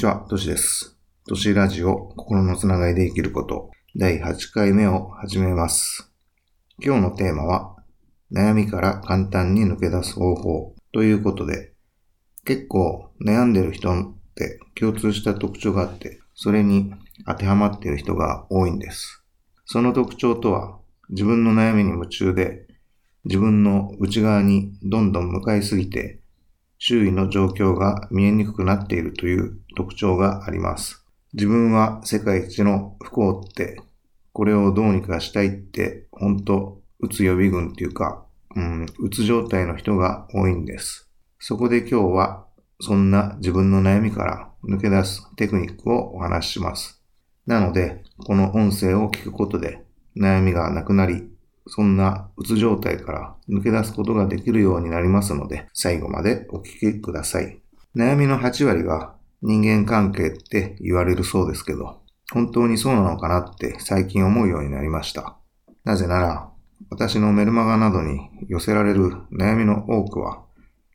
ちは、トシです。トシラジオ、心のつながりで生きること、第8回目を始めます。今日のテーマは、悩みから簡単に抜け出す方法ということで、結構悩んでる人って共通した特徴があって、それに当てはまっている人が多いんです。その特徴とは、自分の悩みに夢中で、自分の内側にどんどん向かいすぎて、周囲の状況が見えにくくなっているという特徴があります。自分は世界一の不幸って、これをどうにかしたいって、本当うつ予備軍っていうか、うん、うつ状態の人が多いんです。そこで今日は、そんな自分の悩みから抜け出すテクニックをお話しします。なので、この音声を聞くことで、悩みがなくなり、そんなうつ状態から抜け出すことができるようになりますので、最後までお聞きください。悩みの8割が人間関係って言われるそうですけど、本当にそうなのかなって最近思うようになりました。なぜなら、私のメルマガなどに寄せられる悩みの多くは、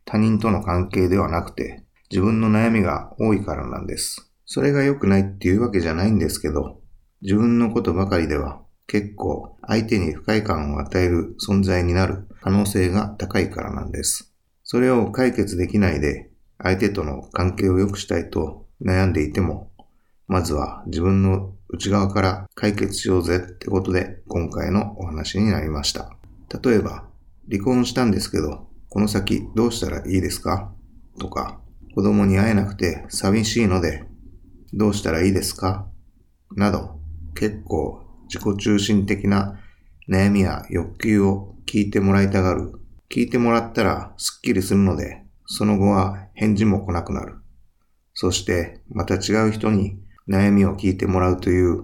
他人との関係ではなくて、自分の悩みが多いからなんです。それが良くないっていうわけじゃないんですけど、自分のことばかりでは結構相手に不快感を与える存在になる可能性が高いからなんです。それを解決できないで相手との関係を良くしたいと悩んでいても、まずは自分の内側から解決しようぜってことで今回のお話になりました。例えば、離婚したんですけど、この先どうしたらいいですか？とか、子供に会えなくて寂しいのでどうしたらいいですか？など、結構自己中心的な悩みや欲求を聞いてもらいたがる。聞いてもらったらスッキリするので、その後は返事も来なくなる。そして、また違う人に悩みを聞いてもらうという、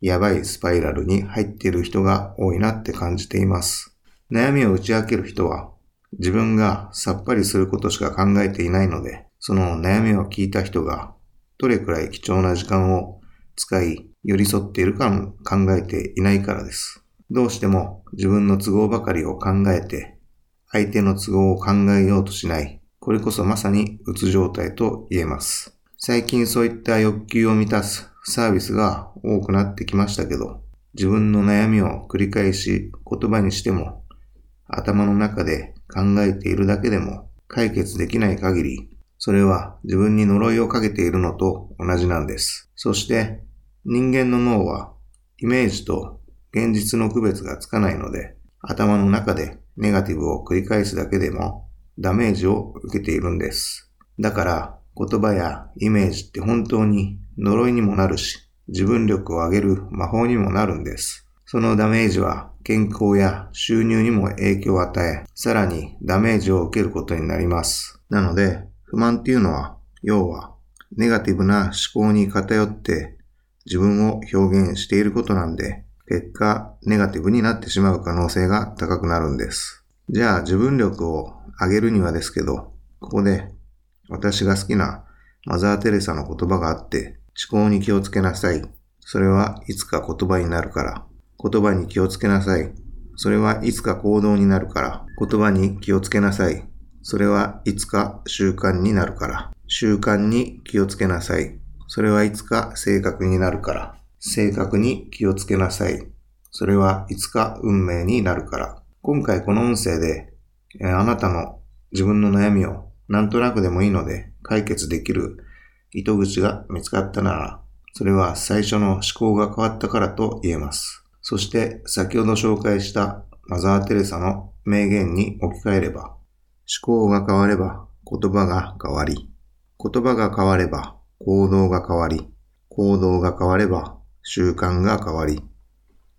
やばいスパイラルに入っている人が多いなって感じています。悩みを打ち明ける人は、自分がさっぱりすることしか考えていないので、その悩みを聞いた人が、どれくらい貴重な時間を使い、寄り添っているかも考えていないからです。どうしても自分の都合ばかりを考えて、相手の都合を考えようとしない。これこそまさにうつ状態と言えます。最近そういった欲求を満たすサービスが多くなってきましたけど、自分の悩みを繰り返し言葉にしても、頭の中で考えているだけでも解決できない限り、それは自分に呪いをかけているのと同じなんです。そして人間の脳はイメージと現実の区別がつかないので、頭の中でネガティブを繰り返すだけでもダメージを受けているんです。だから言葉やイメージって本当に呪いにもなるし、自分力を上げる魔法にもなるんです。そのダメージは健康や収入にも影響を与え、さらにダメージを受けることになります。なので、不満っていうのは、要は、ネガティブな思考に偏って自分を表現していることなんで、結果、ネガティブになってしまう可能性が高くなるんです。じゃあ、自分力を上げるにはですけど、ここで、私が好きなマザー・テレサの言葉があって、思考に気をつけなさい。それはいつか言葉になるから。言葉に気をつけなさい。それはいつか行動になるから。言葉に気をつけなさい。それはいつか習慣になるから。習慣に気をつけなさい。それはいつか性格になるから。性格に気をつけなさい。それはいつか運命になるから。今回この音声で、あなたの自分の悩みをなんとなくでもいいので解決できる糸口が見つかったなら、それは最初の思考が変わったからと言えます。そして先ほど紹介したマザー・テレサの名言に置き換えれば、思考が変われば言葉が変わり、言葉が変われば行動が変わり、行動が変われば習慣が変わり、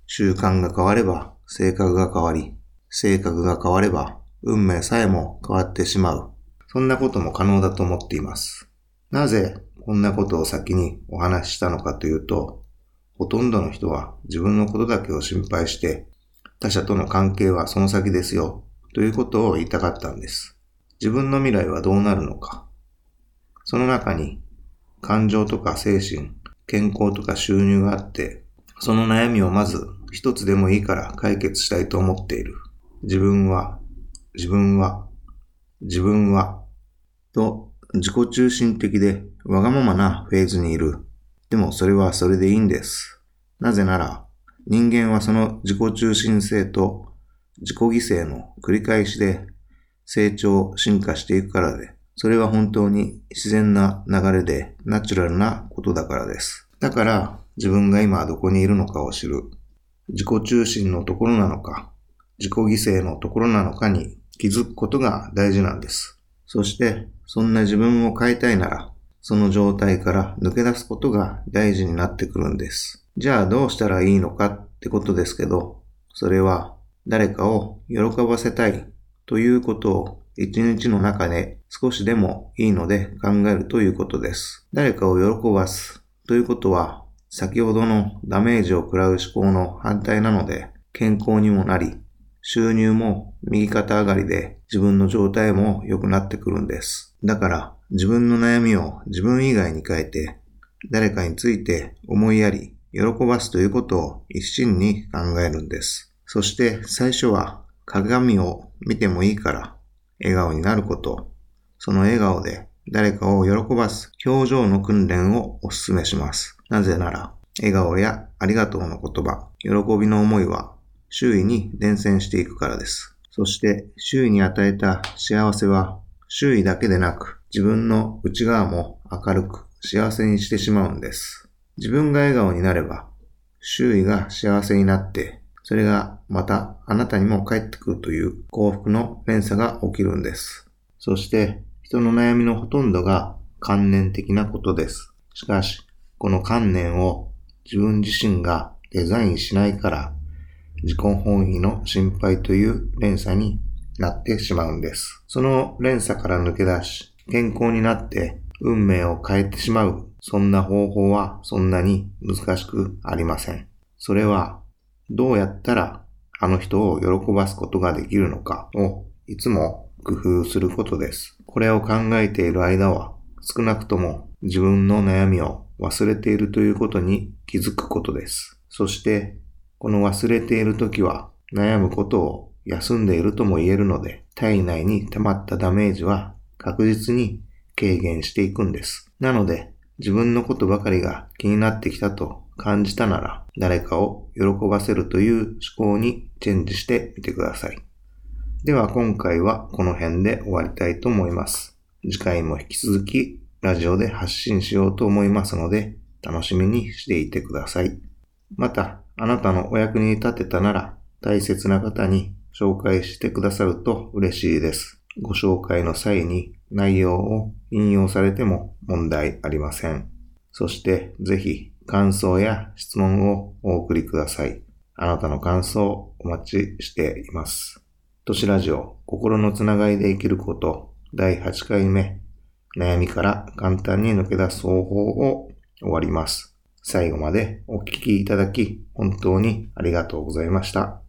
習慣が変われば性格が変わり、性格が変われば運命さえも変わってしまう。そんなことも可能だと思っています。なぜこんなことを先にお話ししたのかというと、ほとんどの人は自分のことだけを心配して、他者との関係はその先ですよ、ということを言いたかったんです。自分の未来はどうなるのか。その中に感情とか精神、健康とか収入があって、その悩みをまず一つでもいいから解決したいと思っている。自分は、自分は、自分は、と自己中心的でわがままなフェーズにいる。でもそれはそれでいいんです。なぜなら、人間はその自己中心性と自己犠牲の繰り返しで成長、進化していくからで、それは本当に自然な流れでナチュラルなことだからです。だから自分が今どこにいるのかを知る。自己中心のところなのか、自己犠牲のところなのかに気づくことが大事なんです。そして、そんな自分を変えたいなら、その状態から抜け出すことが大事になってくるんです。じゃあどうしたらいいのかってことですけど、それは誰かを喜ばせたいということを一日の中で少しでもいいので考えるということです。誰かを喜ばすということは先ほどのダメージを食らう思考の反対なので健康にもなり収入も右肩上がりで自分の状態も良くなってくるんです。だから自分の悩みを自分以外に変えて誰かについて思いやり喜ばすということを一心に考えるんです。そして最初は鏡を見てもいいから笑顔になること、その笑顔で誰かを喜ばす表情の訓練をお勧めします。なぜなら、笑顔やありがとうの言葉、喜びの思いは周囲に伝染していくからです。そして周囲に与えた幸せは周囲だけでなく自分の内側も明るく幸せにしてしまうんです。自分が笑顔になれば周囲が幸せになってそれがまたあなたにも返ってくるという幸福の連鎖が起きるんです。そして人の悩みのほとんどが観念的なことです。しかし、この観念を自分自身がデザインしないから自己本位の心配という連鎖になってしまうんです。その連鎖から抜け出し、健康になって運命を変えてしまう、そんな方法はそんなに難しくありません。それはどうやったらあの人を喜ばすことができるのかをいつも工夫することです。これを考えている間は少なくとも自分の悩みを忘れているということに気づくことです。そしてこの忘れている時は悩むことを休んでいるとも言えるので体内に溜まったダメージは確実に軽減していくんです。なので自分のことばかりが気になってきたと感じたなら、誰かを喜ばせるという思考にチェンジしてみてください。では今回はこの辺で終わりたいと思います。次回も引き続きラジオで発信しようと思いますので、楽しみにしていてください。また、あなたのお役に立てたなら、大切な方に紹介してくださると嬉しいです。ご紹介の際に内容を引用されても問題ありません。そしてぜひ感想や質問をお送りください。あなたの感想お待ちしています。都市ラジオ心のつながりで生きること第8回目悩みから簡単に抜け出す方法を終わります。最後までお聞きいただき本当にありがとうございました。